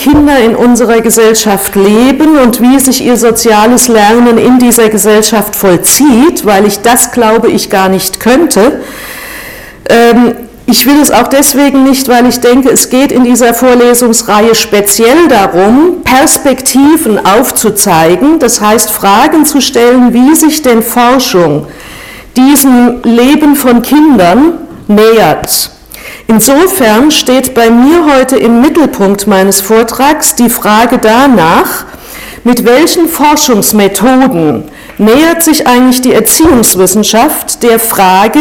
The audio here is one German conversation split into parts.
Kinder in unserer Gesellschaft leben und wie sich ihr soziales Lernen in dieser Gesellschaft vollzieht, weil ich das glaube ich gar nicht könnte. Ähm, ich will es auch deswegen nicht, weil ich denke, es geht in dieser Vorlesungsreihe speziell darum, Perspektiven aufzuzeigen, das heißt Fragen zu stellen, wie sich denn Forschung diesem Leben von Kindern nähert. Insofern steht bei mir heute im Mittelpunkt meines Vortrags die Frage danach, mit welchen Forschungsmethoden nähert sich eigentlich die Erziehungswissenschaft der Frage,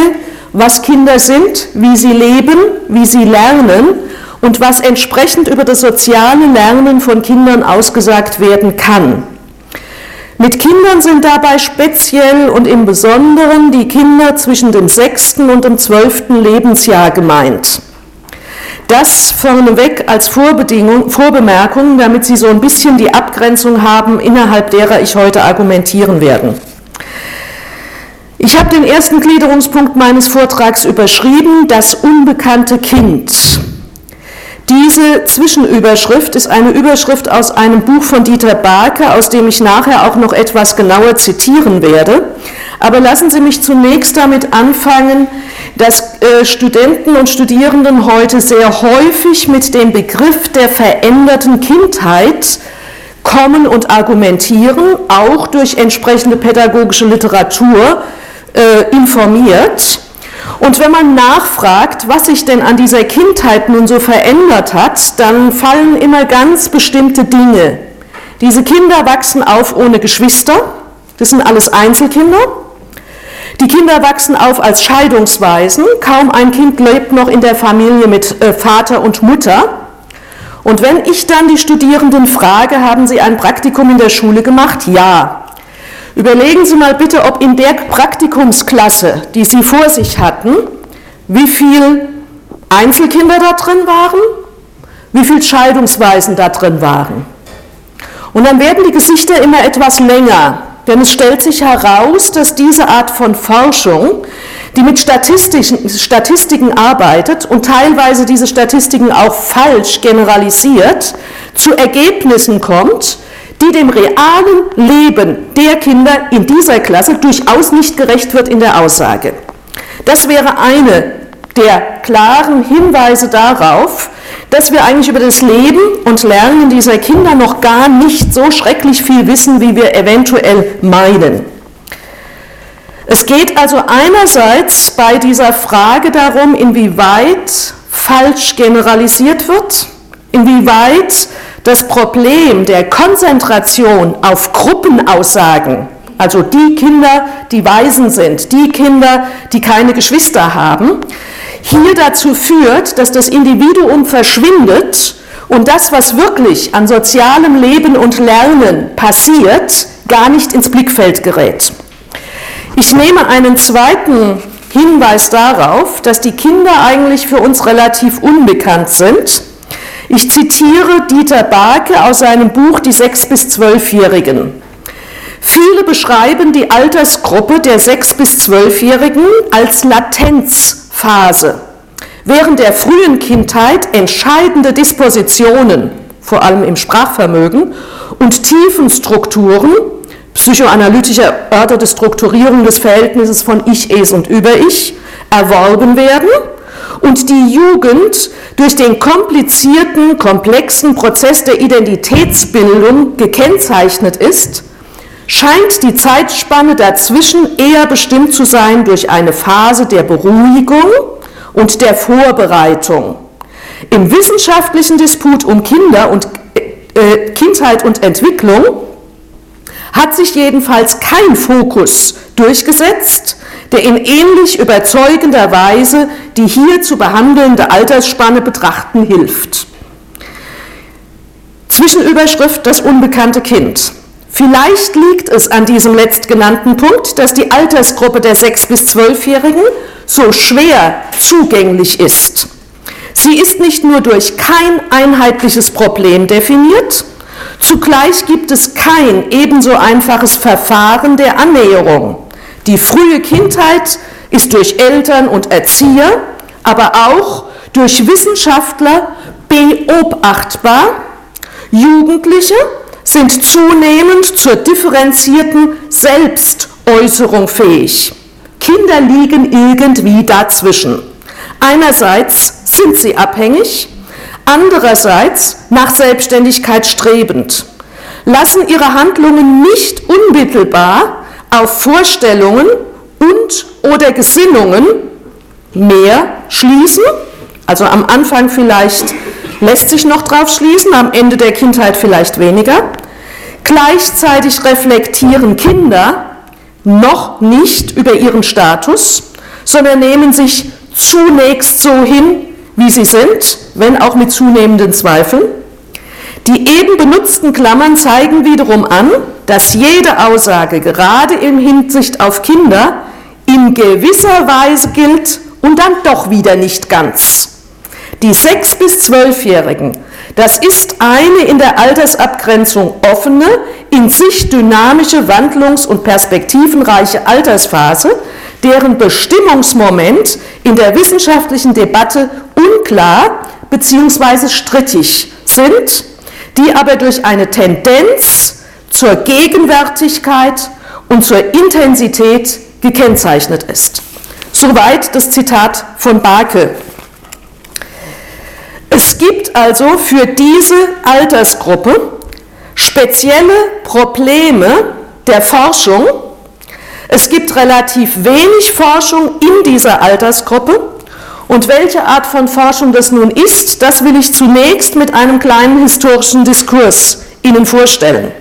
was Kinder sind, wie sie leben, wie sie lernen und was entsprechend über das soziale Lernen von Kindern ausgesagt werden kann. Mit Kindern sind dabei speziell und im Besonderen die Kinder zwischen dem sechsten und dem zwölften Lebensjahr gemeint. Das vorneweg als Vorbedingung, Vorbemerkung, damit Sie so ein bisschen die Abgrenzung haben, innerhalb derer ich heute argumentieren werde. Ich habe den ersten Gliederungspunkt meines Vortrags überschrieben, das unbekannte Kind. Diese Zwischenüberschrift ist eine Überschrift aus einem Buch von Dieter Barke, aus dem ich nachher auch noch etwas genauer zitieren werde. Aber lassen Sie mich zunächst damit anfangen, dass äh, Studenten und Studierenden heute sehr häufig mit dem Begriff der veränderten Kindheit kommen und argumentieren, auch durch entsprechende pädagogische Literatur äh, informiert. Und wenn man nachfragt, was sich denn an dieser Kindheit nun so verändert hat, dann fallen immer ganz bestimmte Dinge. Diese Kinder wachsen auf ohne Geschwister, das sind alles Einzelkinder. Die Kinder wachsen auf als Scheidungsweisen, kaum ein Kind lebt noch in der Familie mit äh, Vater und Mutter. Und wenn ich dann die Studierenden frage, haben sie ein Praktikum in der Schule gemacht? Ja. Überlegen Sie mal bitte, ob in der Praktikumsklasse, die Sie vor sich hatten, wie viele Einzelkinder da drin waren, wie viele Scheidungsweisen da drin waren. Und dann werden die Gesichter immer etwas länger, denn es stellt sich heraus, dass diese Art von Forschung, die mit Statistiken arbeitet und teilweise diese Statistiken auch falsch generalisiert, zu Ergebnissen kommt, die dem realen Leben der Kinder in dieser Klasse durchaus nicht gerecht wird in der Aussage. Das wäre eine der klaren Hinweise darauf, dass wir eigentlich über das Leben und Lernen dieser Kinder noch gar nicht so schrecklich viel wissen, wie wir eventuell meinen. Es geht also einerseits bei dieser Frage darum, inwieweit falsch generalisiert wird, inwieweit das Problem der Konzentration auf Gruppenaussagen, also die Kinder, die Waisen sind, die Kinder, die keine Geschwister haben, hier dazu führt, dass das Individuum verschwindet und das, was wirklich an sozialem Leben und Lernen passiert, gar nicht ins Blickfeld gerät. Ich nehme einen zweiten Hinweis darauf, dass die Kinder eigentlich für uns relativ unbekannt sind ich zitiere Dieter Barke aus seinem Buch Die sechs bis zwölfjährigen. Viele beschreiben die Altersgruppe der sechs bis zwölfjährigen als Latenzphase. Während der frühen Kindheit entscheidende Dispositionen, vor allem im Sprachvermögen, und tiefen Strukturen, psychoanalytische erörterte Strukturierung des Verhältnisses von Ich, Es und Über-Ich, erworben werden und die Jugend durch den komplizierten, komplexen Prozess der Identitätsbildung gekennzeichnet ist, scheint die Zeitspanne dazwischen eher bestimmt zu sein durch eine Phase der Beruhigung und der Vorbereitung. Im wissenschaftlichen Disput um Kinder und äh, Kindheit und Entwicklung hat sich jedenfalls kein Fokus durchgesetzt, der in ähnlich überzeugender Weise die hier zu behandelnde Altersspanne betrachten hilft. Zwischenüberschrift Das unbekannte Kind. Vielleicht liegt es an diesem letztgenannten Punkt, dass die Altersgruppe der 6- bis 12-Jährigen so schwer zugänglich ist. Sie ist nicht nur durch kein einheitliches Problem definiert, zugleich gibt es kein ebenso einfaches Verfahren der Annäherung. Die frühe Kindheit ist durch Eltern und Erzieher, aber auch durch Wissenschaftler beobachtbar Jugendliche sind zunehmend zur differenzierten Selbstäußerung fähig. Kinder liegen irgendwie dazwischen. Einerseits sind sie abhängig, andererseits nach Selbstständigkeit strebend, lassen ihre Handlungen nicht unmittelbar auf Vorstellungen und oder Gesinnungen mehr schließen, also am Anfang vielleicht lässt sich noch drauf schließen, am Ende der Kindheit vielleicht weniger. Gleichzeitig reflektieren Kinder noch nicht über ihren Status, sondern nehmen sich zunächst so hin, wie sie sind, wenn auch mit zunehmenden Zweifeln. Die eben benutzten Klammern zeigen wiederum an, dass jede Aussage gerade in Hinsicht auf Kinder in gewisser Weise gilt und dann doch wieder nicht ganz. Die 6- bis 12-Jährigen, das ist eine in der Altersabgrenzung offene, in sich dynamische, wandlungs- und perspektivenreiche Altersphase, deren Bestimmungsmoment in der wissenschaftlichen Debatte unklar bzw. strittig sind, die aber durch eine Tendenz zur Gegenwärtigkeit und zur Intensität gekennzeichnet ist. Soweit das Zitat von Barke. Es gibt also für diese Altersgruppe spezielle Probleme der Forschung. Es gibt relativ wenig Forschung in dieser Altersgruppe. Und welche Art von Forschung das nun ist, das will ich zunächst mit einem kleinen historischen Diskurs Ihnen vorstellen.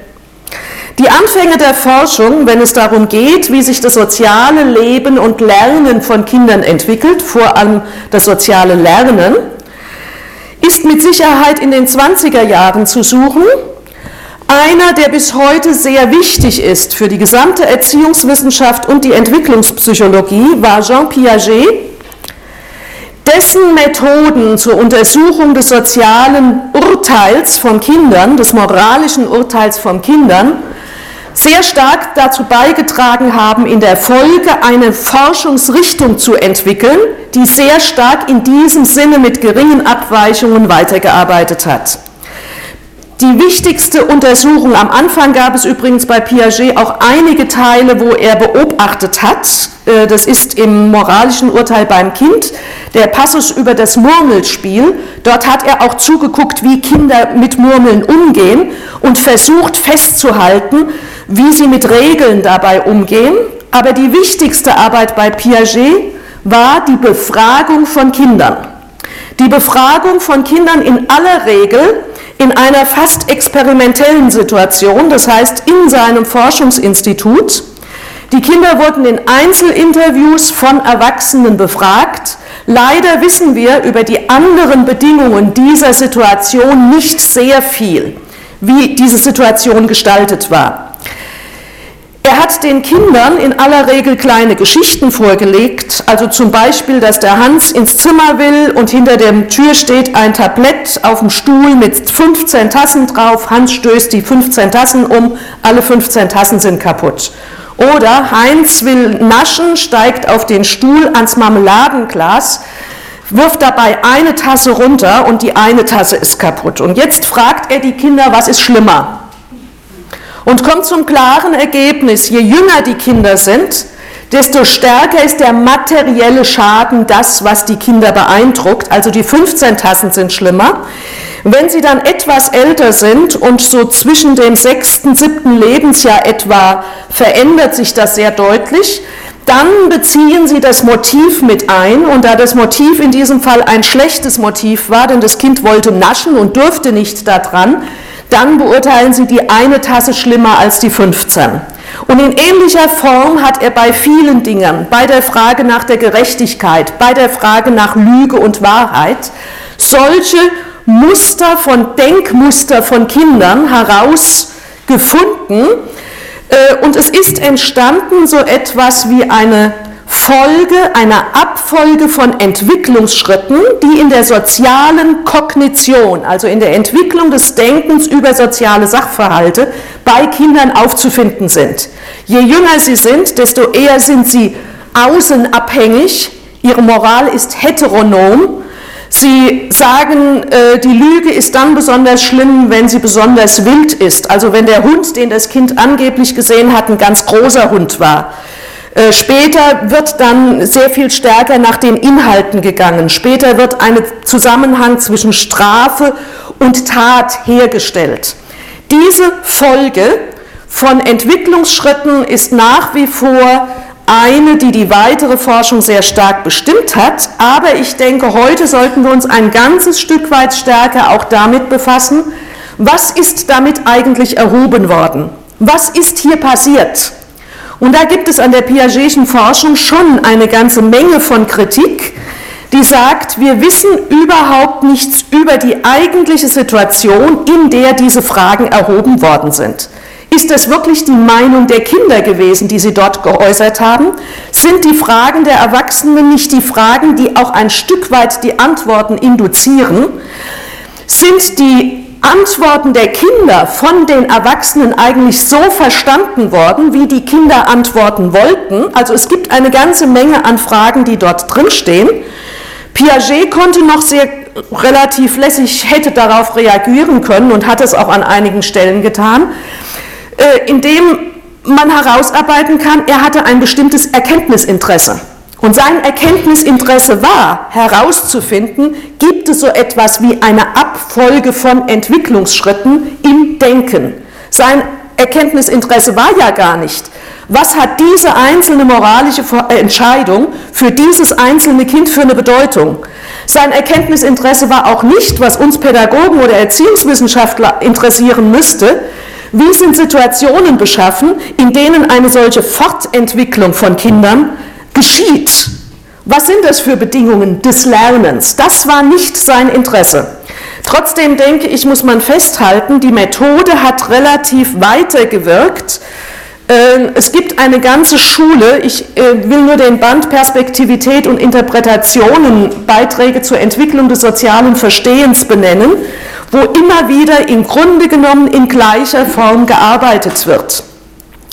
Die Anfänge der Forschung, wenn es darum geht, wie sich das soziale Leben und Lernen von Kindern entwickelt, vor allem das soziale Lernen, ist mit Sicherheit in den 20er Jahren zu suchen. Einer, der bis heute sehr wichtig ist für die gesamte Erziehungswissenschaft und die Entwicklungspsychologie, war Jean Piaget, dessen Methoden zur Untersuchung des sozialen Urteils von Kindern, des moralischen Urteils von Kindern, sehr stark dazu beigetragen haben, in der Folge eine Forschungsrichtung zu entwickeln, die sehr stark in diesem Sinne mit geringen Abweichungen weitergearbeitet hat. Die wichtigste Untersuchung, am Anfang gab es übrigens bei Piaget auch einige Teile, wo er beobachtet hat, äh, das ist im moralischen Urteil beim Kind, der Passus über das Murmelspiel. Dort hat er auch zugeguckt, wie Kinder mit Murmeln umgehen und versucht festzuhalten, wie sie mit Regeln dabei umgehen. Aber die wichtigste Arbeit bei Piaget war die Befragung von Kindern. Die Befragung von Kindern in aller Regel in einer fast experimentellen Situation, das heißt in seinem Forschungsinstitut. Die Kinder wurden in Einzelinterviews von Erwachsenen befragt. Leider wissen wir über die anderen Bedingungen dieser Situation nicht sehr viel, wie diese Situation gestaltet war. Er hat den Kindern in aller Regel kleine Geschichten vorgelegt, also zum Beispiel, dass der Hans ins Zimmer will und hinter der Tür steht ein Tablett auf dem Stuhl mit 15 Tassen drauf. Hans stößt die 15 Tassen um, alle 15 Tassen sind kaputt. Oder Heinz will naschen, steigt auf den Stuhl ans Marmeladenglas, wirft dabei eine Tasse runter und die eine Tasse ist kaputt. Und jetzt fragt er die Kinder, was ist schlimmer? Und kommt zum klaren Ergebnis, je jünger die Kinder sind, desto stärker ist der materielle Schaden das, was die Kinder beeindruckt. Also die 15 Tassen sind schlimmer. Wenn sie dann etwas älter sind und so zwischen dem sechsten, siebten Lebensjahr etwa verändert sich das sehr deutlich, dann beziehen sie das Motiv mit ein und da das Motiv in diesem Fall ein schlechtes Motiv war, denn das Kind wollte naschen und durfte nicht daran, dann beurteilen sie die eine Tasse schlimmer als die 15. Und in ähnlicher Form hat er bei vielen Dingen, bei der Frage nach der Gerechtigkeit, bei der Frage nach Lüge und Wahrheit, solche Muster von Denkmuster von Kindern herausgefunden. Äh, und es ist entstanden so etwas wie eine Folge einer Abfolge von Entwicklungsschritten, die in der sozialen Kognition, also in der Entwicklung des Denkens über soziale Sachverhalte bei Kindern aufzufinden sind. Je jünger sie sind, desto eher sind sie außenabhängig, ihre Moral ist heteronom, Sie sagen, äh, die Lüge ist dann besonders schlimm, wenn sie besonders wild ist. Also wenn der Hund, den das Kind angeblich gesehen hat, ein ganz großer Hund war. Äh, später wird dann sehr viel stärker nach den Inhalten gegangen. Später wird ein Zusammenhang zwischen Strafe und Tat hergestellt. Diese Folge von Entwicklungsschritten ist nach wie vor eine, die die weitere Forschung sehr stark bestimmt hat. Aber ich denke, heute sollten wir uns ein ganzes Stück weit stärker auch damit befassen, was ist damit eigentlich erhoben worden? Was ist hier passiert? Und da gibt es an der Piagetischen Forschung schon eine ganze Menge von Kritik, die sagt, wir wissen überhaupt nichts über die eigentliche Situation, in der diese Fragen erhoben worden sind. Ist das wirklich die Meinung der Kinder gewesen, die sie dort geäußert haben? Sind die Fragen der Erwachsenen nicht die Fragen, die auch ein Stück weit die Antworten induzieren? Sind die Antworten der Kinder von den Erwachsenen eigentlich so verstanden worden, wie die Kinder antworten wollten? Also es gibt eine ganze Menge an Fragen, die dort drinstehen. Piaget konnte noch sehr relativ lässig, hätte darauf reagieren können und hat es auch an einigen Stellen getan. Äh, indem man herausarbeiten kann, er hatte ein bestimmtes Erkenntnisinteresse. Und sein Erkenntnisinteresse war herauszufinden, gibt es so etwas wie eine Abfolge von Entwicklungsschritten im Denken. Sein Erkenntnisinteresse war ja gar nicht, was hat diese einzelne moralische Entscheidung für dieses einzelne Kind für eine Bedeutung. Sein Erkenntnisinteresse war auch nicht, was uns Pädagogen oder Erziehungswissenschaftler interessieren müsste, wie sind Situationen beschaffen, in denen eine solche Fortentwicklung von Kindern geschieht? Was sind das für Bedingungen des Lernens? Das war nicht sein Interesse. Trotzdem denke ich, muss man festhalten, die Methode hat relativ weitergewirkt. Ähm, es gibt eine ganze Schule, ich äh, will nur den Band Perspektivität und Interpretationen, Beiträge zur Entwicklung des sozialen Verstehens benennen wo immer wieder im Grunde genommen in gleicher Form gearbeitet wird.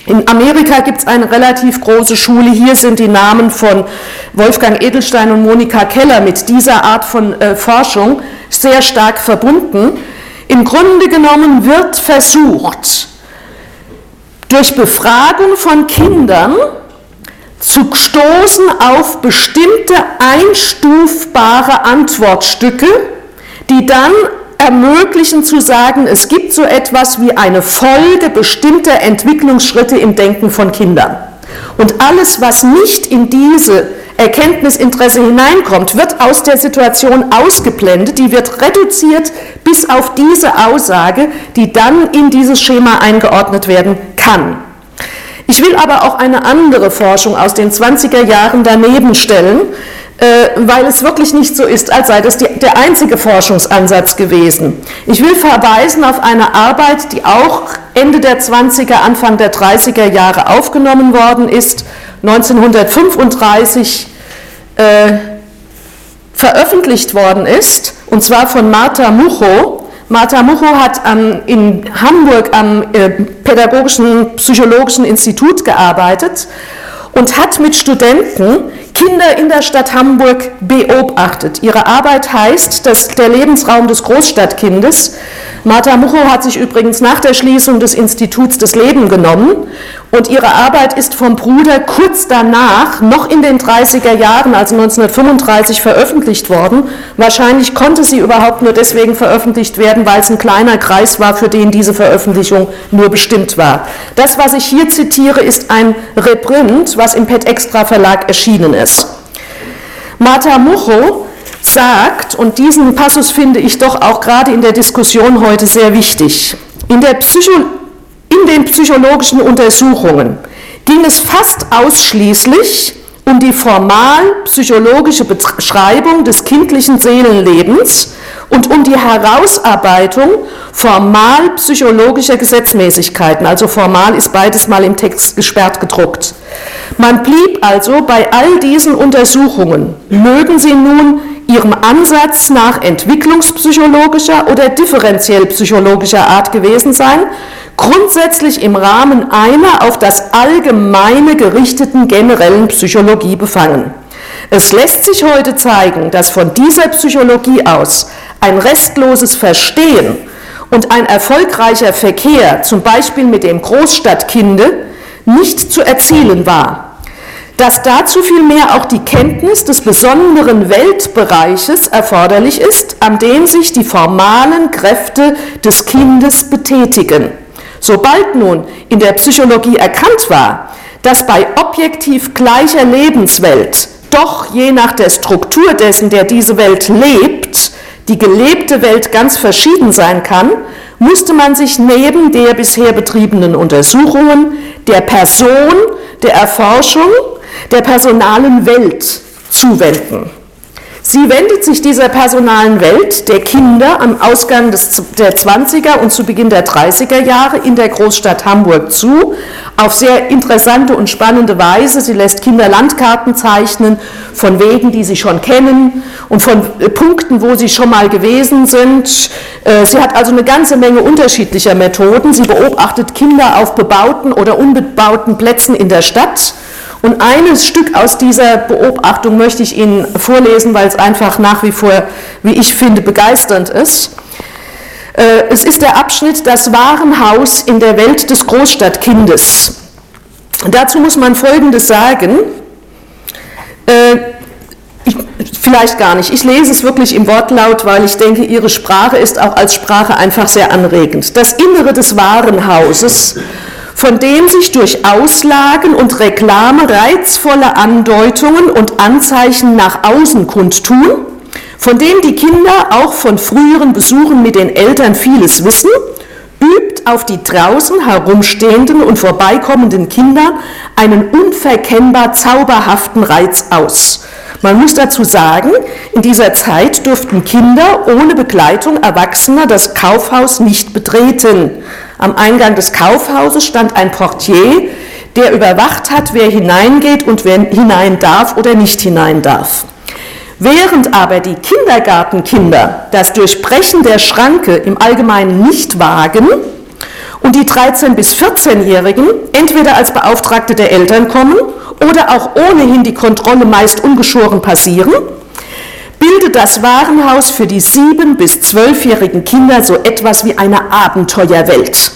In Amerika gibt es eine relativ große Schule. Hier sind die Namen von Wolfgang Edelstein und Monika Keller mit dieser Art von äh, Forschung sehr stark verbunden. Im Grunde genommen wird versucht, durch Befragung von Kindern zu stoßen auf bestimmte einstufbare Antwortstücke, die dann ermöglichen zu sagen, es gibt so etwas wie eine Folge bestimmter Entwicklungsschritte im Denken von Kindern. Und alles, was nicht in diese Erkenntnisinteresse hineinkommt, wird aus der Situation ausgeblendet, die wird reduziert bis auf diese Aussage, die dann in dieses Schema eingeordnet werden kann. Ich will aber auch eine andere Forschung aus den 20er Jahren daneben stellen, weil es wirklich nicht so ist, als sei das die, der einzige Forschungsansatz gewesen. Ich will verweisen auf eine Arbeit, die auch Ende der 20er, Anfang der 30er Jahre aufgenommen worden ist, 1935 äh, veröffentlicht worden ist, und zwar von Martha Mucho. Martha Mucho hat ähm, in Hamburg am äh, Pädagogischen Psychologischen Institut gearbeitet und hat mit Studenten Kinder in der Stadt Hamburg beobachtet. Ihre Arbeit heißt, dass der Lebensraum des Großstadtkindes. Martha Mucho hat sich übrigens nach der Schließung des Instituts das Leben genommen und ihre Arbeit ist vom Bruder kurz danach, noch in den 30er Jahren, also 1935, veröffentlicht worden. Wahrscheinlich konnte sie überhaupt nur deswegen veröffentlicht werden, weil es ein kleiner Kreis war, für den diese Veröffentlichung nur bestimmt war. Das, was ich hier zitiere, ist ein Reprint, was im Pet Extra Verlag erschienen ist. Martha Mucho sagt, und diesen Passus finde ich doch auch gerade in der Diskussion heute sehr wichtig, in Psycho in den psychologischen Untersuchungen ging es fast ausschließlich um die formal psychologische Beschreibung des kindlichen Seelenlebens und um die Herausarbeitung formal psychologischer Gesetzmäßigkeiten. Also formal ist beides mal im Text gesperrt gedruckt. Man blieb also bei all diesen Untersuchungen, mögen sie nun ihrem Ansatz nach entwicklungspsychologischer oder differenziell psychologischer Art gewesen sein, grundsätzlich im Rahmen einer auf das Allgemeine gerichteten generellen Psychologie befangen. Es lässt sich heute zeigen, dass von dieser Psychologie aus ein restloses Verstehen und ein erfolgreicher Verkehr, zum Beispiel mit dem Großstadtkinde, nicht zu erzielen war dass dazu vielmehr auch die Kenntnis des besonderen Weltbereiches erforderlich ist, an dem sich die formalen Kräfte des Kindes betätigen. Sobald nun in der Psychologie erkannt war, dass bei objektiv gleicher Lebenswelt doch je nach der Struktur dessen, der diese Welt lebt, die gelebte Welt ganz verschieden sein kann, musste man sich neben der bisher betriebenen Untersuchungen der Person, der Erforschung der personalen Welt zuwenden. Sie wendet sich dieser personalen Welt der Kinder am Ausgang des, der 20er und zu Beginn der 30er Jahre in der Großstadt Hamburg zu, auf sehr interessante und spannende Weise. Sie lässt Kinder Landkarten zeichnen von Wegen, die sie schon kennen und von äh, Punkten, wo sie schon mal gewesen sind. Äh, sie hat also eine ganze Menge unterschiedlicher Methoden. Sie beobachtet Kinder auf bebauten oder unbebauten Plätzen in der Stadt und ein Stück aus dieser Beobachtung möchte ich Ihnen vorlesen, weil es einfach nach wie vor, wie ich finde, begeisternd ist. Äh, es ist der Abschnitt Das Warenhaus in der Welt des Großstadtkindes. Dazu muss man Folgendes sagen. Äh, ich, vielleicht gar nicht. Ich lese es wirklich im Wortlaut, weil ich denke, Ihre Sprache ist auch als Sprache einfach sehr anregend. Das Innere des Warenhauses von dem sich durch Auslagen und Reklame reizvolle Andeutungen und Anzeichen nach außen kundtun, von dem die Kinder auch von früheren Besuchen mit den Eltern vieles wissen, übt auf die draußen herumstehenden und vorbeikommenden Kinder einen unverkennbar zauberhaften Reiz aus. Man muss dazu sagen, in dieser Zeit durften Kinder ohne Begleitung Erwachsener das Kaufhaus nicht betreten. Am Eingang des Kaufhauses stand ein Portier, der überwacht hat, wer hineingeht und wer hinein darf oder nicht hinein darf. Während aber die Kindergartenkinder das Durchbrechen der Schranke im Allgemeinen nicht wagen und die 13- bis 14-Jährigen entweder als Beauftragte der Eltern kommen oder auch ohnehin die Kontrolle meist ungeschoren passieren, bildet das Warenhaus für die sieben- bis zwölfjährigen Kinder so etwas wie eine Abenteuerwelt,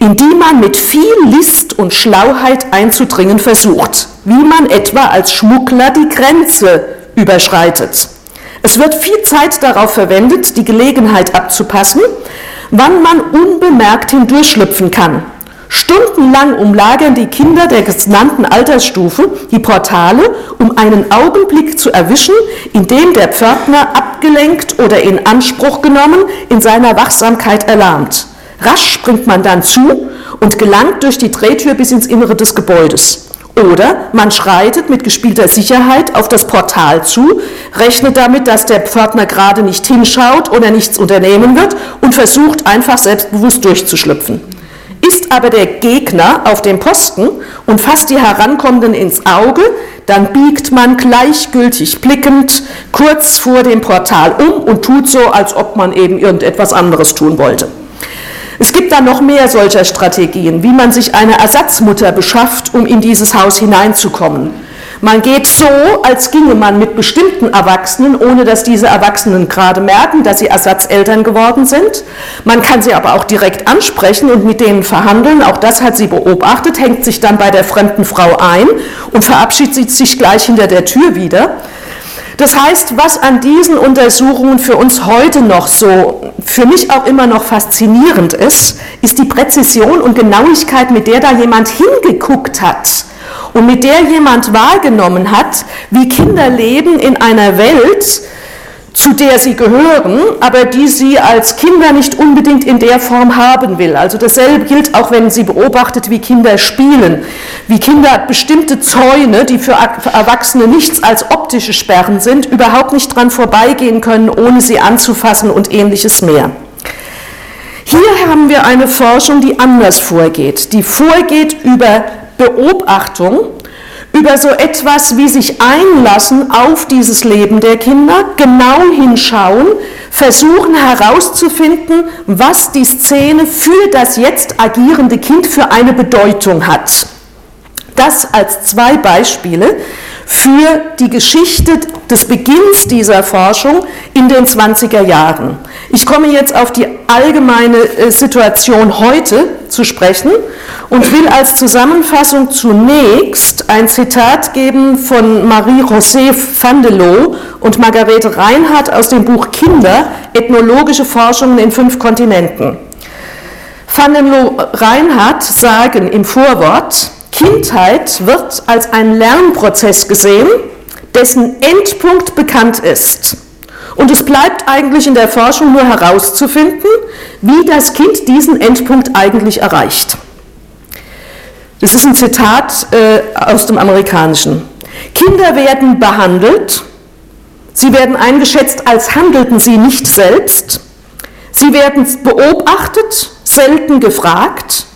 in die man mit viel List und Schlauheit einzudringen versucht, wie man etwa als Schmuggler die Grenze überschreitet. Es wird viel Zeit darauf verwendet, die Gelegenheit abzupassen, wann man unbemerkt hindurchschlüpfen kann Stundenlang umlagern die Kinder der genannten Altersstufe die Portale, um einen Augenblick zu erwischen, in dem der Pförtner abgelenkt oder in Anspruch genommen in seiner Wachsamkeit erlahmt. Rasch springt man dann zu und gelangt durch die Drehtür bis ins Innere des Gebäudes. Oder man schreitet mit gespielter Sicherheit auf das Portal zu, rechnet damit, dass der Pförtner gerade nicht hinschaut oder nichts unternehmen wird und versucht einfach selbstbewusst durchzuschlüpfen. Ist aber der Gegner auf dem Posten und fasst die Herankommenden ins Auge, dann biegt man gleichgültig blickend kurz vor dem Portal um und tut so, als ob man eben irgendetwas anderes tun wollte. Es gibt dann noch mehr solcher Strategien, wie man sich eine Ersatzmutter beschafft, um in dieses Haus hineinzukommen. Man geht so, als ginge man mit bestimmten Erwachsenen, ohne dass diese Erwachsenen gerade merken, dass sie Ersatzeltern geworden sind. Man kann sie aber auch direkt ansprechen und mit denen verhandeln. Auch das hat sie beobachtet, hängt sich dann bei der fremden Frau ein und verabschiedet sich gleich hinter der Tür wieder. Das heißt, was an diesen Untersuchungen für uns heute noch so, für mich auch immer noch faszinierend ist, ist die Präzision und Genauigkeit, mit der da jemand hingeguckt hat und mit der jemand wahrgenommen hat, wie Kinder leben in einer Welt, zu der sie gehören, aber die sie als Kinder nicht unbedingt in der Form haben will. Also dasselbe gilt auch, wenn sie beobachtet, wie Kinder spielen, wie Kinder bestimmte Zäune, die für Erwachsene nichts als optische Sperren sind, überhaupt nicht dran vorbeigehen können, ohne sie anzufassen und ähnliches mehr. Hier haben wir eine Forschung, die anders vorgeht, die vorgeht über Beobachtung über so etwas wie sich einlassen auf dieses Leben der Kinder, genau hinschauen, versuchen herauszufinden, was die Szene für das jetzt agierende Kind für eine Bedeutung hat. Das als zwei Beispiele für die Geschichte des Beginns dieser Forschung in den 20er Jahren. Ich komme jetzt auf die allgemeine äh, Situation heute zu sprechen und will als Zusammenfassung zunächst ein Zitat geben von Marie-José Vandelot und Margarete Reinhardt aus dem Buch Kinder, ethnologische Forschungen in fünf Kontinenten. Vandenlo Reinhardt sagen im Vorwort, Kindheit wird als ein Lernprozess gesehen, dessen Endpunkt bekannt ist. Und es bleibt eigentlich in der Forschung nur herauszufinden, wie das Kind diesen Endpunkt eigentlich erreicht. Das ist ein Zitat äh, aus dem Amerikanischen. Kinder werden behandelt, sie werden eingeschätzt, als handelten sie nicht selbst, sie werden beobachtet, selten gefragt,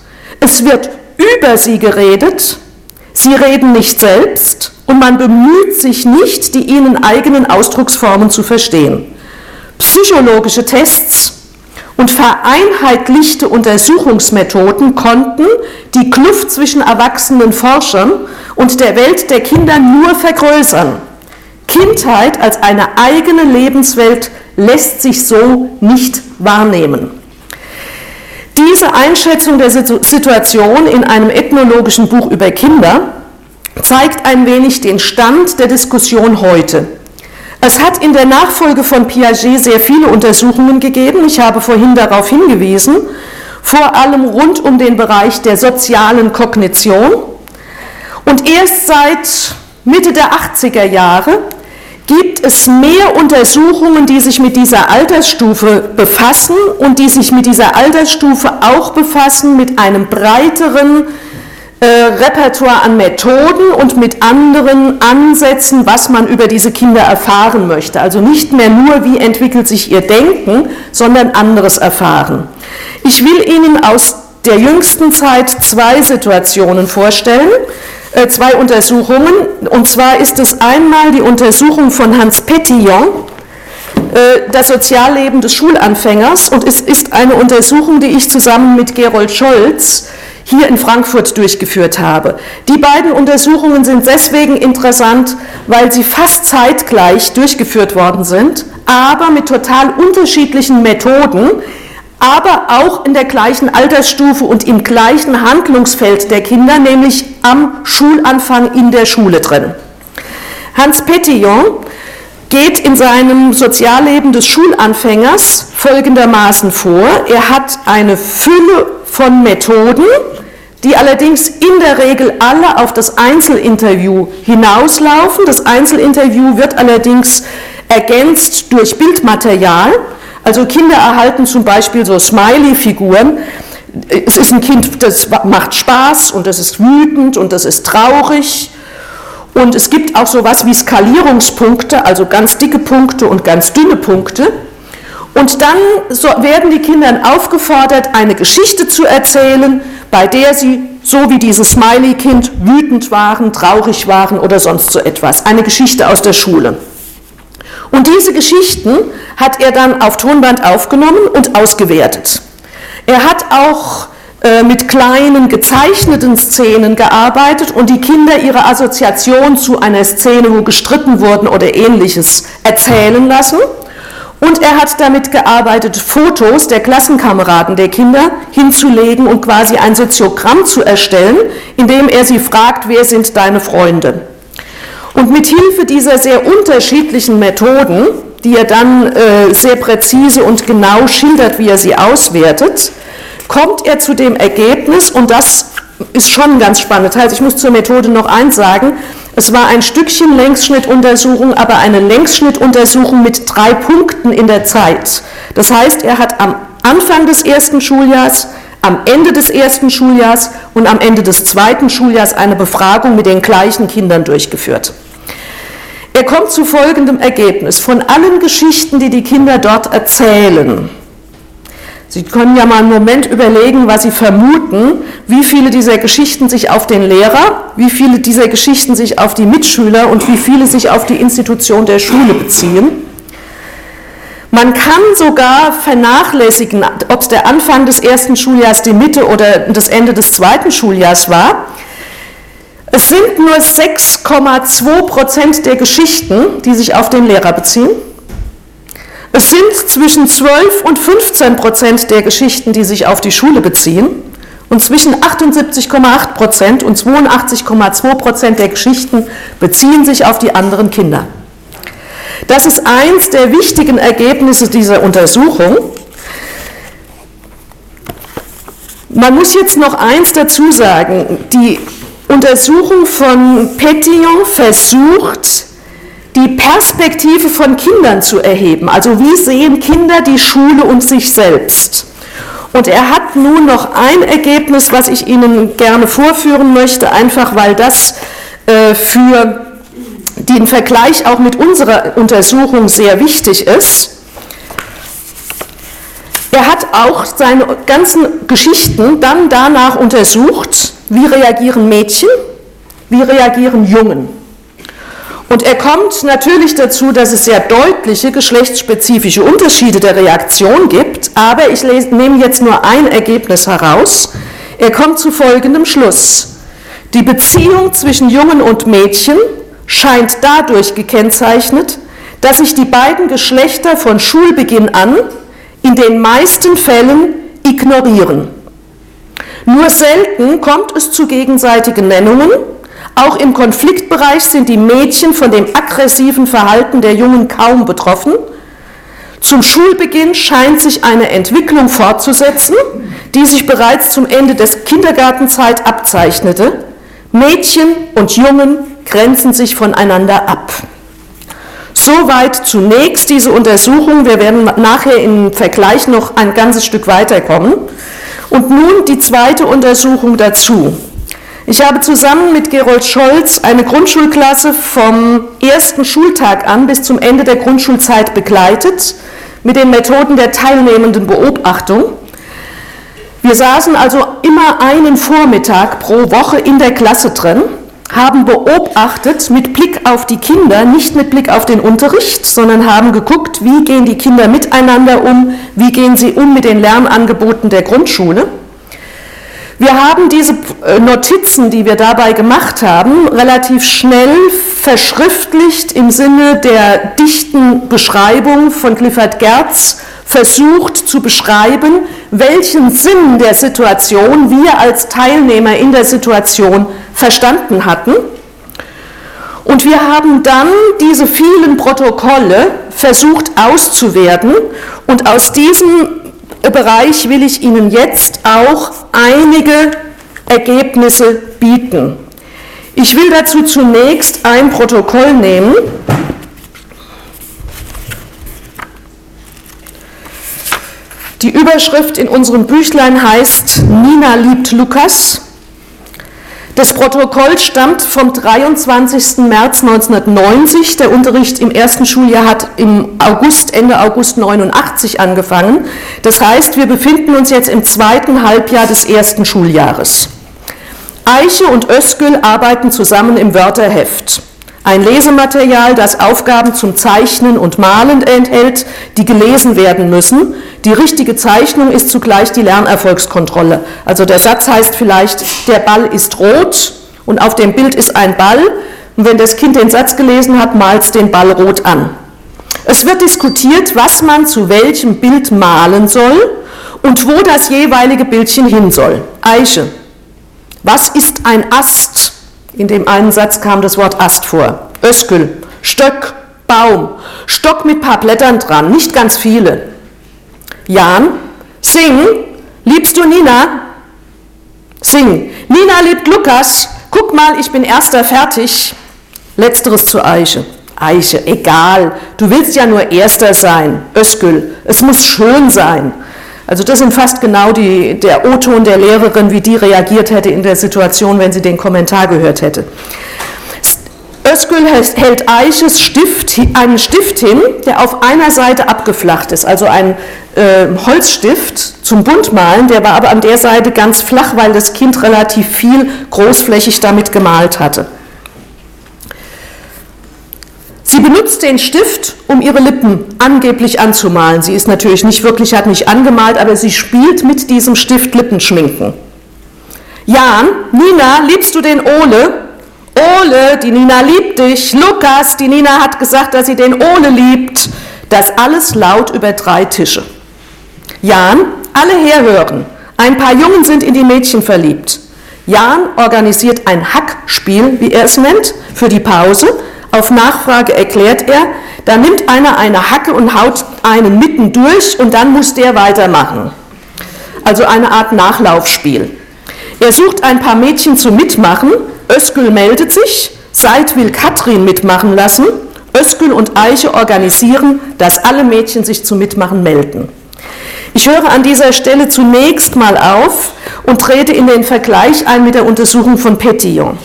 es wird über sie geredet, sie reden nicht selbst und man bemüht sich nicht, die ihnen eigenen Ausdrucksformen zu verstehen. Psychologische Tests und vereinheitlichte Untersuchungsmethoden konnten die Kluft zwischen erwachsenen Forschern und der Welt der Kinder nur vergrößern. Kindheit als eine eigene Lebenswelt lässt sich so nicht wahrnehmen. Diese Einschätzung der Situation in einem ethnologischen Buch über Kinder zeigt ein wenig den Stand der Diskussion heute. Es hat in der Nachfolge von Piaget sehr viele Untersuchungen gegeben. Ich habe vorhin darauf hingewiesen, vor allem rund um den Bereich der sozialen Kognition. Und erst seit Mitte der 80er Jahre gibt es mehr Untersuchungen, die sich mit dieser Altersstufe befassen und die sich mit dieser Altersstufe auch befassen mit einem breiteren äh, Repertoire an Methoden und mit anderen Ansätzen, was man über diese Kinder erfahren möchte. Also nicht mehr nur, wie entwickelt sich ihr Denken, sondern anderes erfahren. Ich will Ihnen aus der jüngsten Zeit zwei Situationen vorstellen. Äh, zwei Untersuchungen. Und zwar ist es einmal die Untersuchung von Hans Petillon, äh, das Sozialleben des Schulanfängers. Und es ist eine Untersuchung, die ich zusammen mit Gerold Scholz hier in Frankfurt durchgeführt habe. Die beiden Untersuchungen sind deswegen interessant, weil sie fast zeitgleich durchgeführt worden sind, aber mit total unterschiedlichen Methoden, aber auch in der gleichen Altersstufe und im gleichen Handlungsfeld der Kinder, nämlich am Schulanfang in der Schule drin. Hans Petillon geht in seinem Sozialleben des Schulanfängers folgendermaßen vor. Er hat eine Fülle von Methoden, die allerdings in der Regel alle auf das Einzelinterview hinauslaufen. Das Einzelinterview wird allerdings ergänzt durch Bildmaterial. Also Kinder erhalten zum Beispiel so Smiley-Figuren. Es ist ein Kind, das macht Spaß und das ist wütend und das ist traurig. Und es gibt auch so etwas wie Skalierungspunkte, also ganz dicke Punkte und ganz dünne Punkte. Und dann so werden die Kinder aufgefordert, eine Geschichte zu erzählen, bei der sie, so wie dieses Smiley-Kind, wütend waren, traurig waren oder sonst so etwas. Eine Geschichte aus der Schule. Und diese Geschichten hat er dann auf Tonband aufgenommen und ausgewertet. Er hat auch äh, mit kleinen gezeichneten Szenen gearbeitet und die Kinder ihre Assoziation zu einer Szene, wo gestritten wurden oder ähnliches, erzählen lassen. Und er hat damit gearbeitet, Fotos der Klassenkameraden der Kinder hinzulegen und quasi ein Soziogramm zu erstellen, indem er sie fragt, wer sind deine Freunde? Und mit Hilfe dieser sehr unterschiedlichen Methoden, die er dann äh, sehr präzise und genau schildert, wie er sie auswertet, kommt er zu dem Ergebnis, und das ist schon ganz spannend. Also ich muss zur Methode noch eins sagen. Es war ein Stückchen Längsschnittuntersuchung, aber eine Längsschnittuntersuchung mit drei Punkten in der Zeit. Das heißt, er hat am Anfang des ersten Schuljahrs am Ende des ersten Schuljahrs und am Ende des zweiten Schuljahrs eine Befragung mit den gleichen Kindern durchgeführt. Er kommt zu folgendem Ergebnis. Von allen Geschichten, die die Kinder dort erzählen, Sie können ja mal einen Moment überlegen, was Sie vermuten, wie viele dieser Geschichten sich auf den Lehrer, wie viele dieser Geschichten sich auf die Mitschüler und wie viele sich auf die Institution der Schule beziehen. Man kann sogar vernachlässigen, ob es der Anfang des ersten Schuljahrs, die Mitte oder das Ende des zweiten Schuljahrs war. Es sind nur 6,2 Prozent der Geschichten, die sich auf den Lehrer beziehen. Es sind zwischen 12 und 15 Prozent der Geschichten, die sich auf die Schule beziehen. Und zwischen 78,8 Prozent und 82,2 Prozent der Geschichten beziehen sich auf die anderen Kinder. Das ist eins der wichtigen Ergebnisse dieser Untersuchung. Man muss jetzt noch eins dazu sagen. Die Untersuchung von Petillon versucht, die Perspektive von Kindern zu erheben. Also wie sehen Kinder die Schule und sich selbst? Und er hat nun noch ein Ergebnis, was ich Ihnen gerne vorführen möchte, einfach weil das äh, für den Vergleich auch mit unserer Untersuchung sehr wichtig ist. Er hat auch seine ganzen Geschichten dann danach untersucht, wie reagieren Mädchen, wie reagieren Jungen. Und er kommt natürlich dazu, dass es sehr deutliche geschlechtsspezifische Unterschiede der Reaktion gibt, aber ich nehme jetzt nur ein Ergebnis heraus. Er kommt zu folgendem Schluss. Die Beziehung zwischen Jungen und Mädchen scheint dadurch gekennzeichnet, dass sich die beiden Geschlechter von Schulbeginn an in den meisten Fällen ignorieren. Nur selten kommt es zu gegenseitigen Nennungen auch im Konfliktbereich sind die Mädchen von dem aggressiven Verhalten der Jungen kaum betroffen. Zum Schulbeginn scheint sich eine Entwicklung fortzusetzen, die sich bereits zum Ende des Kindergartenzeit abzeichnete. Mädchen und Jungen grenzen sich voneinander ab. Soweit zunächst diese Untersuchung. Wir werden nachher im Vergleich noch ein ganzes Stück weiterkommen. Und nun die zweite Untersuchung dazu. Ich habe zusammen mit Gerold Scholz eine Grundschulklasse vom ersten Schultag an bis zum Ende der Grundschulzeit begleitet mit den Methoden der teilnehmenden Beobachtung. Wir saßen also immer einen Vormittag pro Woche in der Klasse drin, haben beobachtet mit Blick auf die Kinder, nicht mit Blick auf den Unterricht, sondern haben geguckt, wie gehen die Kinder miteinander um, wie gehen sie um mit den Lernangeboten der Grundschule. Wir haben diese äh, Notizen, die wir dabei gemacht haben, relativ schnell verschriftlicht im Sinne der dichten Beschreibung von Clifford Gerz versucht zu beschreiben, welchen Sinn der Situation wir als Teilnehmer in der Situation verstanden hatten. Und wir haben dann diese vielen Protokolle versucht auszuwerten und aus diesen Bereich will ich Ihnen jetzt auch einige Ergebnisse bieten. Ich will dazu zunächst ein Protokoll nehmen. Die Überschrift in unserem Büchlein heißt Nina liebt Lukas. Das Protokoll stammt vom 23. März 1990. Der Unterricht im ersten Schuljahr hat im August, Ende August 89 angefangen. Das heißt, wir befinden uns jetzt im zweiten Halbjahr des ersten Schuljahres. Eiche und Öskül arbeiten zusammen im Wörterheft. Ein Lesematerial, das Aufgaben zum Zeichnen und Malen enthält, die gelesen werden müssen. Die richtige Zeichnung ist zugleich die Lernerfolgskontrolle. Also der Satz heißt vielleicht, der Ball ist rot und auf dem Bild ist ein Ball. Und wenn das Kind den Satz gelesen hat, malt es den Ball rot an. Es wird diskutiert, was man zu welchem Bild malen soll und wo das jeweilige Bildchen hin soll. Eiche. Was ist ein Ast? In dem einen Satz kam das Wort Ast vor. Öskül, Stöck, Baum, Stock mit paar Blättern dran, nicht ganz viele. Jan, sing, liebst du Nina? Sing, Nina liebt Lukas, guck mal, ich bin erster fertig. Letzteres zu Eiche. Eiche, egal, du willst ja nur erster sein. Öskül, es muss schön sein. Also das sind fast genau die, der O-Ton der Lehrerin, wie die reagiert hätte in der Situation, wenn sie den Kommentar gehört hätte. Özgül hält Eiches Stift, einen Stift hin, der auf einer Seite abgeflacht ist, also ein äh, Holzstift zum Buntmalen, der war aber an der Seite ganz flach, weil das Kind relativ viel großflächig damit gemalt hatte. Sie benutzt den Stift, um ihre Lippen angeblich anzumalen. Sie ist natürlich nicht wirklich, hat nicht angemalt, aber sie spielt mit diesem Stift Lippenschminken. Jan, Nina, liebst du den Ole? Ole, die Nina liebt dich. Lukas, die Nina hat gesagt, dass sie den Ole liebt. Das alles laut über drei Tische. Jan, alle herhören. Ein paar Jungen sind in die Mädchen verliebt. Jan organisiert ein Hackspiel, wie er es nennt, für die Pause. Auf Nachfrage erklärt er, da nimmt einer eine Hacke und haut einen mitten durch und dann muss der weitermachen. Also eine Art Nachlaufspiel. Er sucht ein paar Mädchen zum Mitmachen. Özgül meldet sich. Seid will Katrin mitmachen lassen. Özgül und Eiche organisieren, dass alle Mädchen sich zum Mitmachen melden. Ich höre an dieser Stelle zunächst mal auf und trete in den Vergleich ein mit der Untersuchung von Petillon.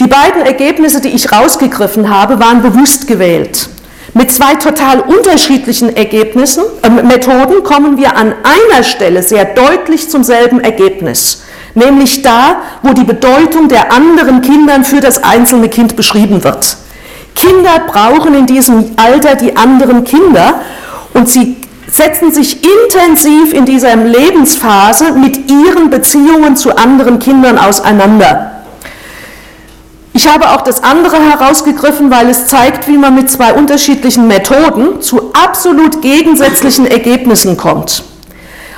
Die beiden Ergebnisse, die ich rausgegriffen habe, waren bewusst gewählt. Mit zwei total unterschiedlichen Ergebnissen, äh, Methoden kommen wir an einer Stelle sehr deutlich zum selben Ergebnis, nämlich da, wo die Bedeutung der anderen Kindern für das einzelne Kind beschrieben wird. Kinder brauchen in diesem Alter die anderen Kinder und sie setzen sich intensiv in dieser Lebensphase mit ihren Beziehungen zu anderen Kindern auseinander. Ich habe auch das andere herausgegriffen, weil es zeigt, wie man mit zwei unterschiedlichen Methoden zu absolut gegensätzlichen Ergebnissen kommt.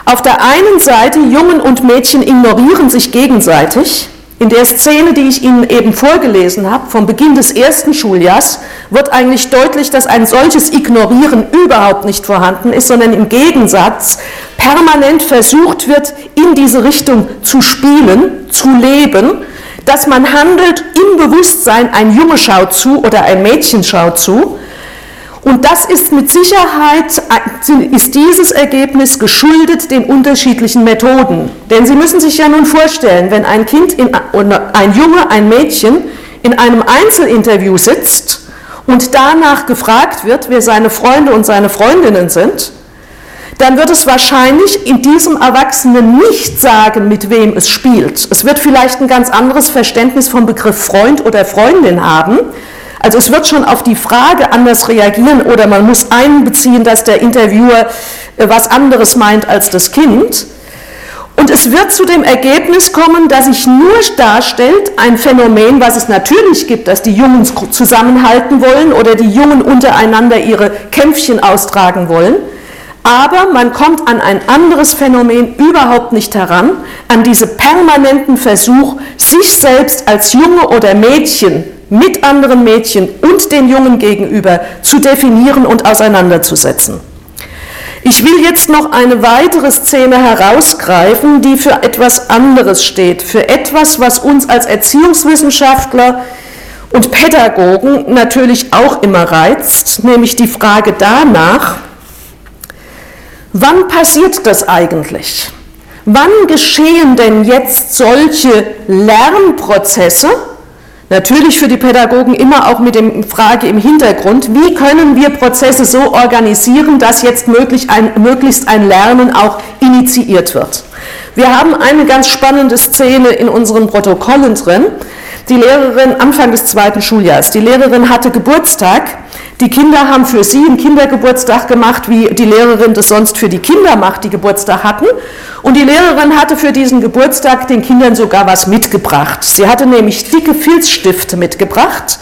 Auf der einen Seite, Jungen und Mädchen ignorieren sich gegenseitig in der Szene, die ich Ihnen eben vorgelesen habe, vom Beginn des ersten Schuljahrs, wird eigentlich deutlich, dass ein solches Ignorieren überhaupt nicht vorhanden ist, sondern im Gegensatz permanent versucht wird, in diese Richtung zu spielen, zu leben, dass man handelt im Bewusstsein, ein Junge schaut zu oder ein Mädchen schaut zu, und das ist mit Sicherheit, ist dieses Ergebnis geschuldet den unterschiedlichen Methoden. Denn Sie müssen sich ja nun vorstellen, wenn ein Kind, in, ein Junge, ein Mädchen in einem Einzelinterview sitzt und danach gefragt wird, wer seine Freunde und seine Freundinnen sind, dann wird es wahrscheinlich in diesem Erwachsenen nicht sagen, mit wem es spielt. Es wird vielleicht ein ganz anderes Verständnis vom Begriff Freund oder Freundin haben, also es wird schon auf die Frage anders reagieren oder man muss einbeziehen, dass der Interviewer äh, was anderes meint als das Kind. Und es wird zu dem Ergebnis kommen, dass sich nur darstellt ein Phänomen, was es natürlich gibt, dass die Jungen zusammenhalten wollen oder die Jungen untereinander ihre Kämpfchen austragen wollen. Aber man kommt an ein anderes Phänomen überhaupt nicht heran, an diesen permanenten Versuch, sich selbst als Junge oder Mädchen mit anderen Mädchen und den Jungen gegenüber zu definieren und auseinanderzusetzen. Ich will jetzt noch eine weitere Szene herausgreifen, die für etwas anderes steht, für etwas, was uns als Erziehungswissenschaftler und Pädagogen natürlich auch immer reizt, nämlich die Frage danach, wann passiert das eigentlich? Wann geschehen denn jetzt solche Lernprozesse, Natürlich für die Pädagogen immer auch mit der Frage im Hintergrund, wie können wir Prozesse so organisieren, dass jetzt möglich ein, möglichst ein Lernen auch initiiert wird. Wir haben eine ganz spannende Szene in unseren Protokollen drin. Die Lehrerin Anfang des zweiten Schuljahres, die Lehrerin hatte Geburtstag die Kinder haben für sie einen Kindergeburtstag gemacht, wie die Lehrerin das sonst für die Kinder macht, die Geburtstag hatten. Und die Lehrerin hatte für diesen Geburtstag den Kindern sogar was mitgebracht. Sie hatte nämlich dicke Filzstifte mitgebracht.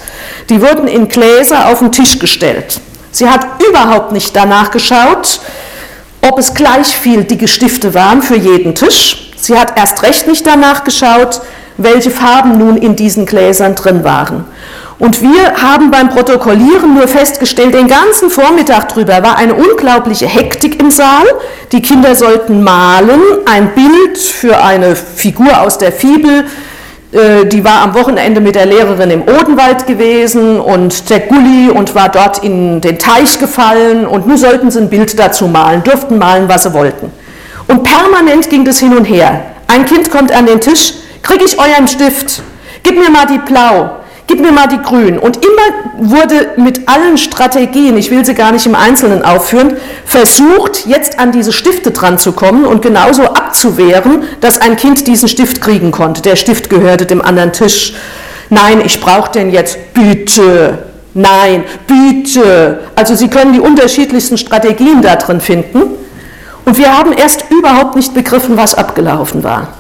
Die wurden in Gläser auf den Tisch gestellt. Sie hat überhaupt nicht danach geschaut, ob es gleich viel dicke Stifte waren für jeden Tisch. Sie hat erst recht nicht danach geschaut, welche Farben nun in diesen Gläsern drin waren. Und wir haben beim Protokollieren nur festgestellt, den ganzen Vormittag drüber war eine unglaubliche Hektik im Saal. Die Kinder sollten malen, ein Bild für eine Figur aus der Fibel. Äh, die war am Wochenende mit der Lehrerin im Odenwald gewesen und der Gulli und war dort in den Teich gefallen und nun sollten sie ein Bild dazu malen, durften malen, was sie wollten. Und permanent ging das hin und her. Ein Kind kommt an den Tisch, kriege ich euren Stift, gib mir mal die Blau, gib mir mal die Grünen. Und immer wurde mit allen Strategien, ich will sie gar nicht im Einzelnen aufführen, versucht, jetzt an diese Stifte dran zu kommen und genauso abzuwehren, dass ein Kind diesen Stift kriegen konnte. Der Stift gehörte dem anderen Tisch. Nein, ich brauche den jetzt. Bitte. Nein, bitte. Also Sie können die unterschiedlichsten Strategien da drin finden. Und wir haben erst überhaupt nicht begriffen, was abgelaufen war.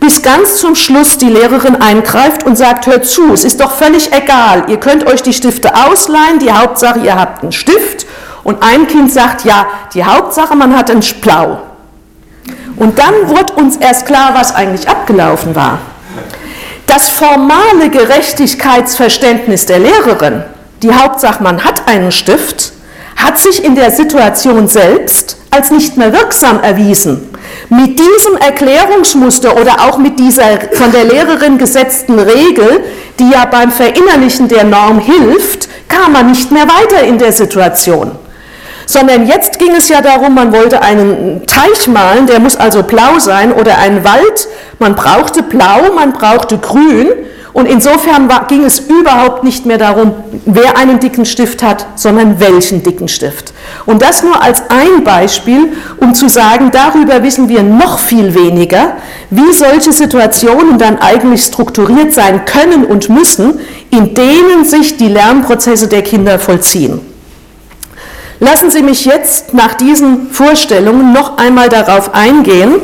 Bis ganz zum Schluss die Lehrerin eingreift und sagt, hört zu, es ist doch völlig egal, ihr könnt euch die Stifte ausleihen, die Hauptsache, ihr habt einen Stift. Und ein Kind sagt, ja, die Hauptsache, man hat einen Blau. Und dann wurde uns erst klar, was eigentlich abgelaufen war. Das formale Gerechtigkeitsverständnis der Lehrerin, die Hauptsache, man hat einen Stift, hat sich in der Situation selbst als nicht mehr wirksam erwiesen. Mit diesem Erklärungsmuster oder auch mit dieser von der Lehrerin gesetzten Regel, die ja beim Verinnerlichen der Norm hilft, kam man nicht mehr weiter in der Situation. Sondern jetzt ging es ja darum, man wollte einen Teich malen, der muss also blau sein, oder einen Wald, man brauchte blau, man brauchte grün, und insofern war, ging es überhaupt nicht mehr darum, wer einen dicken Stift hat, sondern welchen dicken Stift. Und das nur als ein Beispiel, um zu sagen, darüber wissen wir noch viel weniger, wie solche Situationen dann eigentlich strukturiert sein können und müssen, in denen sich die Lernprozesse der Kinder vollziehen. Lassen Sie mich jetzt nach diesen Vorstellungen noch einmal darauf eingehen,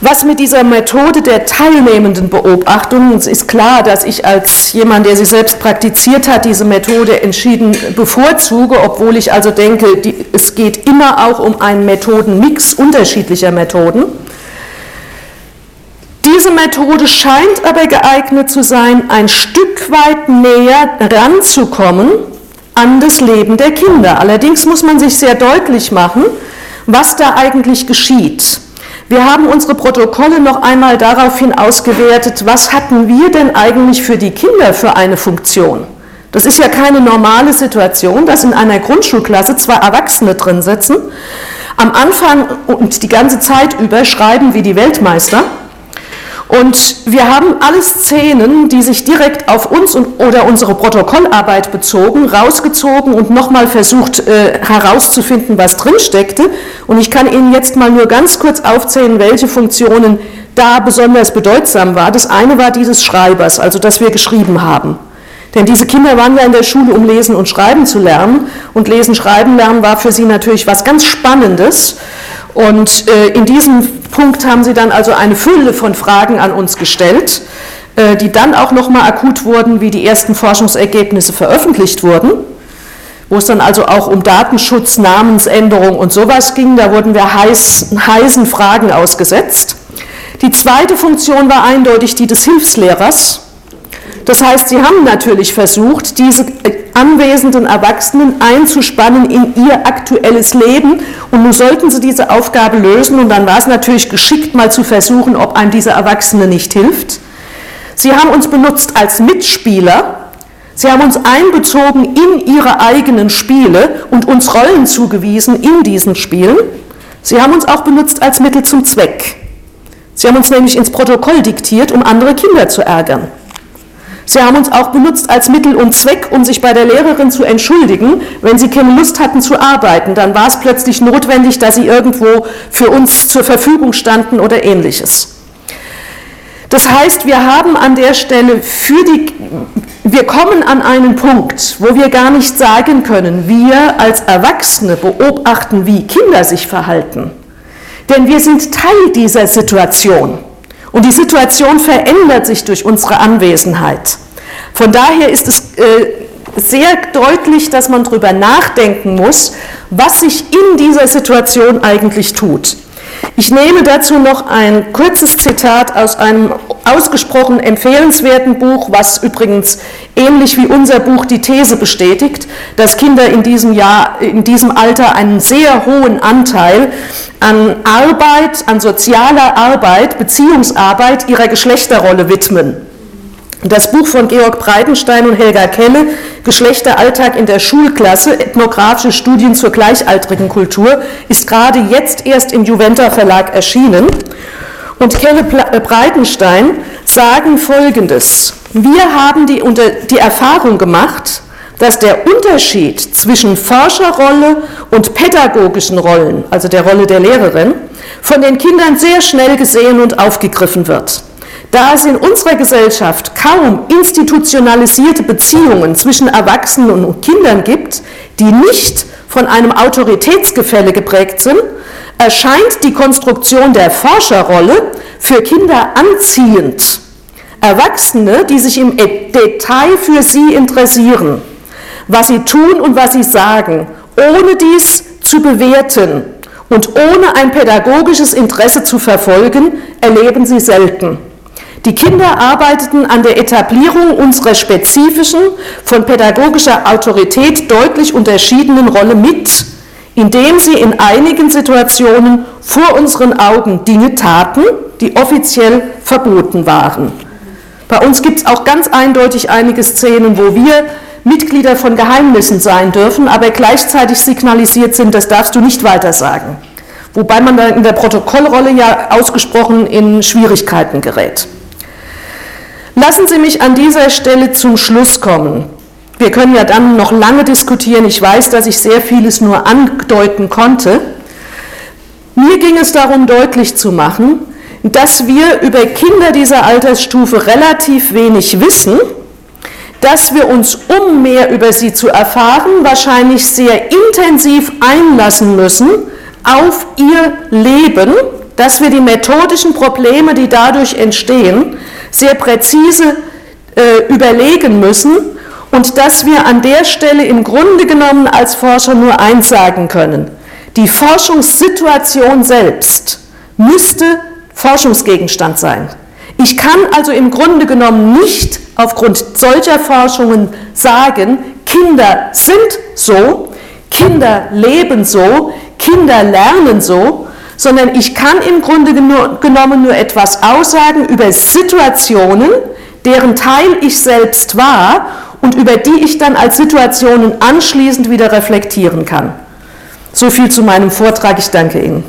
was mit dieser Methode der teilnehmenden Beobachtung, es ist klar, dass ich als jemand, der sie selbst praktiziert hat, diese Methode entschieden bevorzuge, obwohl ich also denke, die, es geht immer auch um einen Methodenmix unterschiedlicher Methoden. Diese Methode scheint aber geeignet zu sein, ein Stück weit näher ranzukommen an das Leben der Kinder. Allerdings muss man sich sehr deutlich machen, was da eigentlich geschieht. Wir haben unsere Protokolle noch einmal daraufhin ausgewertet, was hatten wir denn eigentlich für die Kinder für eine Funktion. Das ist ja keine normale Situation, dass in einer Grundschulklasse zwei Erwachsene drin sitzen, am Anfang und die ganze Zeit über schreiben wie die Weltmeister und wir haben alle Szenen, die sich direkt auf uns und, oder unsere Protokollarbeit bezogen, rausgezogen und nochmal versucht äh, herauszufinden, was drin steckte. Und ich kann Ihnen jetzt mal nur ganz kurz aufzählen, welche Funktionen da besonders bedeutsam war. Das eine war dieses Schreibers, also dass wir geschrieben haben. Denn diese Kinder waren ja in der Schule, um lesen und schreiben zu lernen. Und lesen, schreiben lernen war für sie natürlich was ganz Spannendes. Und äh, in diesem Punkt haben sie dann also eine Fülle von Fragen an uns gestellt, äh, die dann auch nochmal akut wurden, wie die ersten Forschungsergebnisse veröffentlicht wurden, wo es dann also auch um Datenschutz, Namensänderung und sowas ging. Da wurden wir heiß, heißen Fragen ausgesetzt. Die zweite Funktion war eindeutig die des Hilfslehrers. Das heißt, sie haben natürlich versucht, diese anwesenden Erwachsenen einzuspannen in ihr aktuelles Leben. Und nun sollten sie diese Aufgabe lösen. Und dann war es natürlich geschickt, mal zu versuchen, ob einem dieser Erwachsene nicht hilft. Sie haben uns benutzt als Mitspieler. Sie haben uns einbezogen in ihre eigenen Spiele und uns Rollen zugewiesen in diesen Spielen. Sie haben uns auch benutzt als Mittel zum Zweck. Sie haben uns nämlich ins Protokoll diktiert, um andere Kinder zu ärgern. Sie haben uns auch benutzt als Mittel und Zweck, um sich bei der Lehrerin zu entschuldigen, wenn sie keine Lust hatten zu arbeiten. Dann war es plötzlich notwendig, dass sie irgendwo für uns zur Verfügung standen oder ähnliches. Das heißt, wir haben an der Stelle für die, wir kommen an einen Punkt, wo wir gar nicht sagen können, wir als Erwachsene beobachten, wie Kinder sich verhalten. Denn wir sind Teil dieser Situation. Und die Situation verändert sich durch unsere Anwesenheit. Von daher ist es äh, sehr deutlich, dass man darüber nachdenken muss, was sich in dieser Situation eigentlich tut. Ich nehme dazu noch ein kurzes Zitat aus einem ausgesprochen empfehlenswerten Buch, was übrigens ähnlich wie unser Buch die These bestätigt, dass Kinder in diesem Jahr, in diesem Alter einen sehr hohen Anteil an Arbeit, an sozialer Arbeit, Beziehungsarbeit ihrer Geschlechterrolle widmen. Das Buch von Georg Breitenstein und Helga Kelle, Geschlechteralltag in der Schulklasse, ethnografische Studien zur gleichaltrigen Kultur, ist gerade jetzt erst im Juventa Verlag erschienen. Und Kelle äh, Breitenstein sagen Folgendes. Wir haben die, die Erfahrung gemacht, dass der Unterschied zwischen Forscherrolle und pädagogischen Rollen, also der Rolle der Lehrerin, von den Kindern sehr schnell gesehen und aufgegriffen wird. Da es in unserer Gesellschaft kaum institutionalisierte Beziehungen zwischen Erwachsenen und Kindern gibt, die nicht von einem Autoritätsgefälle geprägt sind, erscheint die Konstruktion der Forscherrolle für Kinder anziehend. Erwachsene, die sich im Detail für sie interessieren, was sie tun und was sie sagen, ohne dies zu bewerten und ohne ein pädagogisches Interesse zu verfolgen, erleben sie selten. Die Kinder arbeiteten an der Etablierung unserer spezifischen, von pädagogischer Autorität deutlich unterschiedenen Rolle mit, indem sie in einigen Situationen vor unseren Augen Dinge taten, die offiziell verboten waren. Bei uns gibt es auch ganz eindeutig einige Szenen, wo wir Mitglieder von Geheimnissen sein dürfen, aber gleichzeitig signalisiert sind, das darfst du nicht weiter sagen. Wobei man dann in der Protokollrolle ja ausgesprochen in Schwierigkeiten gerät. Lassen Sie mich an dieser Stelle zum Schluss kommen. Wir können ja dann noch lange diskutieren. Ich weiß, dass ich sehr vieles nur andeuten konnte. Mir ging es darum, deutlich zu machen, dass wir über Kinder dieser Altersstufe relativ wenig wissen dass wir uns, um mehr über sie zu erfahren, wahrscheinlich sehr intensiv einlassen müssen auf ihr Leben, dass wir die methodischen Probleme, die dadurch entstehen, sehr präzise äh, überlegen müssen und dass wir an der Stelle im Grunde genommen als Forscher nur eins sagen können. Die Forschungssituation selbst müsste Forschungsgegenstand sein. Ich kann also im Grunde genommen nicht aufgrund solcher Forschungen sagen, Kinder sind so, Kinder leben so, Kinder lernen so, sondern ich kann im Grunde genommen nur etwas aussagen über Situationen, deren Teil ich selbst war und über die ich dann als Situationen anschließend wieder reflektieren kann. So viel zu meinem Vortrag. Ich danke Ihnen.